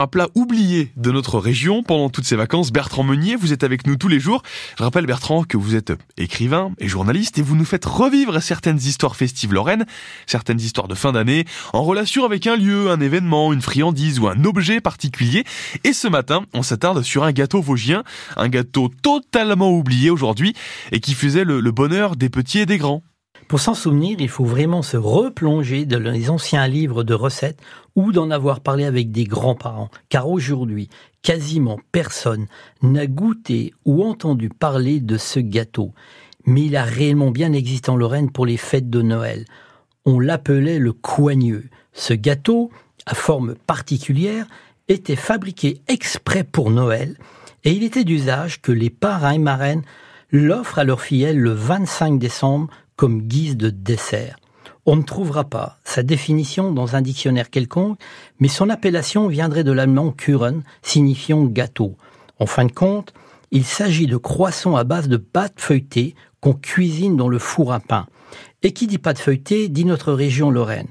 Un plat oublié de notre région pendant toutes ces vacances. Bertrand Meunier, vous êtes avec nous tous les jours. Je rappelle Bertrand que vous êtes écrivain et journaliste et vous nous faites revivre certaines histoires festives lorraines, certaines histoires de fin d'année, en relation avec un lieu, un événement, une friandise ou un objet particulier. Et ce matin, on s'attarde sur un gâteau vosgien, un gâteau totalement oublié aujourd'hui et qui faisait le, le bonheur des petits et des grands. Pour s'en souvenir, il faut vraiment se replonger dans les anciens livres de recettes ou d'en avoir parlé avec des grands-parents, car aujourd'hui, quasiment personne n'a goûté ou entendu parler de ce gâteau. Mais il a réellement bien existé en Lorraine pour les fêtes de Noël. On l'appelait le coigneux. Ce gâteau, à forme particulière, était fabriqué exprès pour Noël et il était d'usage que les parrains et marraines l'offrent à leurs fillettes le 25 décembre comme guise de dessert. On ne trouvera pas sa définition dans un dictionnaire quelconque, mais son appellation viendrait de l'allemand Kuchen, signifiant gâteau. En fin de compte, il s'agit de croissants à base de pâte feuilletée qu'on cuisine dans le four à pain. Et qui dit pâte feuilletée dit notre région Lorraine.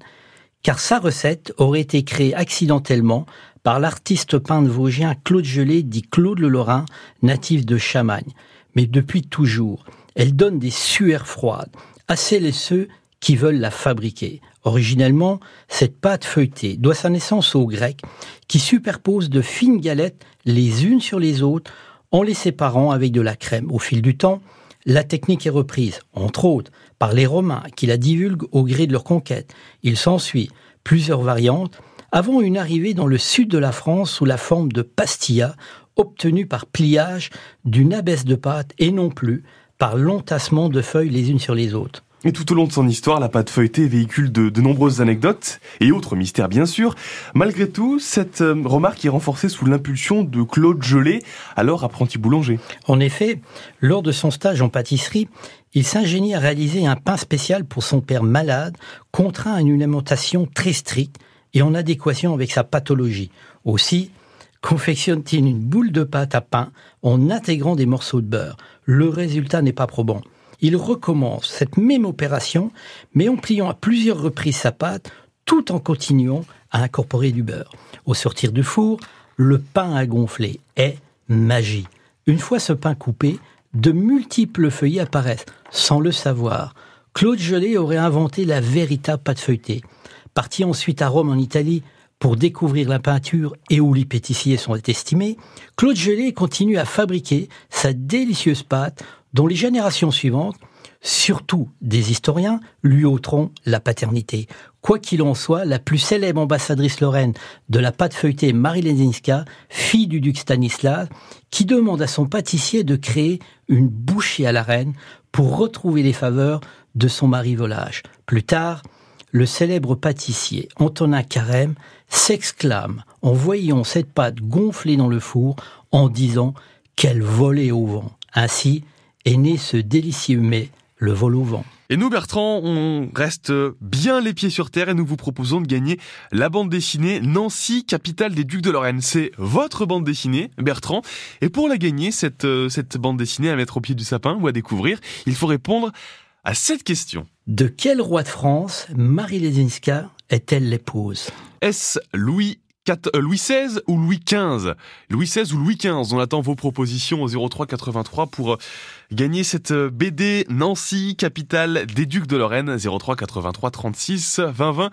Car sa recette aurait été créée accidentellement par l'artiste peintre vosgien Claude Gelé, dit Claude le Lorrain, natif de Chamagne. Mais depuis toujours, elle donne des sueurs froides, à celles et ceux qui veulent la fabriquer. Originellement, cette pâte feuilletée doit sa naissance aux Grecs, qui superposent de fines galettes les unes sur les autres en les séparant avec de la crème. Au fil du temps, la technique est reprise, entre autres, par les Romains qui la divulguent au gré de leur conquête. Il s'ensuit plusieurs variantes avant une arrivée dans le sud de la France sous la forme de pastilla obtenue par pliage d'une abaisse de pâte et non plus par l'entassement de feuilles les unes sur les autres. Et tout au long de son histoire, la pâte feuilletée véhicule de, de nombreuses anecdotes et autres mystères bien sûr. Malgré tout, cette euh, remarque est renforcée sous l'impulsion de Claude Gelé, alors apprenti boulanger. En effet, lors de son stage en pâtisserie, il s'ingénie à réaliser un pain spécial pour son père malade, contraint à une alimentation très stricte et en adéquation avec sa pathologie. Aussi, confectionne-t-il une boule de pâte à pain en intégrant des morceaux de beurre? Le résultat n'est pas probant. Il recommence cette même opération, mais en pliant à plusieurs reprises sa pâte, tout en continuant à incorporer du beurre. Au sortir du four, le pain à gonfler est magie. Une fois ce pain coupé, de multiples feuillets apparaissent, sans le savoir. Claude Gelé aurait inventé la véritable pâte feuilletée. Parti ensuite à Rome en Italie pour découvrir la peinture et où les pâtissiers sont estimés, Claude Gelé continue à fabriquer sa délicieuse pâte dont les générations suivantes, surtout des historiens, lui ôteront la paternité. Quoi qu'il en soit, la plus célèbre ambassadrice lorraine de la pâte feuilletée, Marie Lesinska, fille du duc Stanislas, qui demande à son pâtissier de créer une bouchée à la reine pour retrouver les faveurs de son mari volage. Plus tard, le célèbre pâtissier Antonin Carême s'exclame en voyant cette pâte gonfler dans le four en disant qu'elle volait au vent. Ainsi est né ce délicieux mets, le vol au vent. Et nous, Bertrand, on reste bien les pieds sur terre et nous vous proposons de gagner la bande dessinée Nancy, capitale des Ducs de Lorraine. C'est votre bande dessinée, Bertrand. Et pour la gagner, cette, euh, cette bande dessinée à mettre au pied du sapin ou à découvrir, il faut répondre à cette question. De quel roi de France Marie Lesinska est-elle l'épouse? Est-ce Louis euh, Louis XVI ou Louis XV Louis XVI ou Louis XV On attend vos propositions au 03 83 pour euh, gagner cette euh, BD Nancy, capitale des Ducs de Lorraine. 03 83 36 20 20.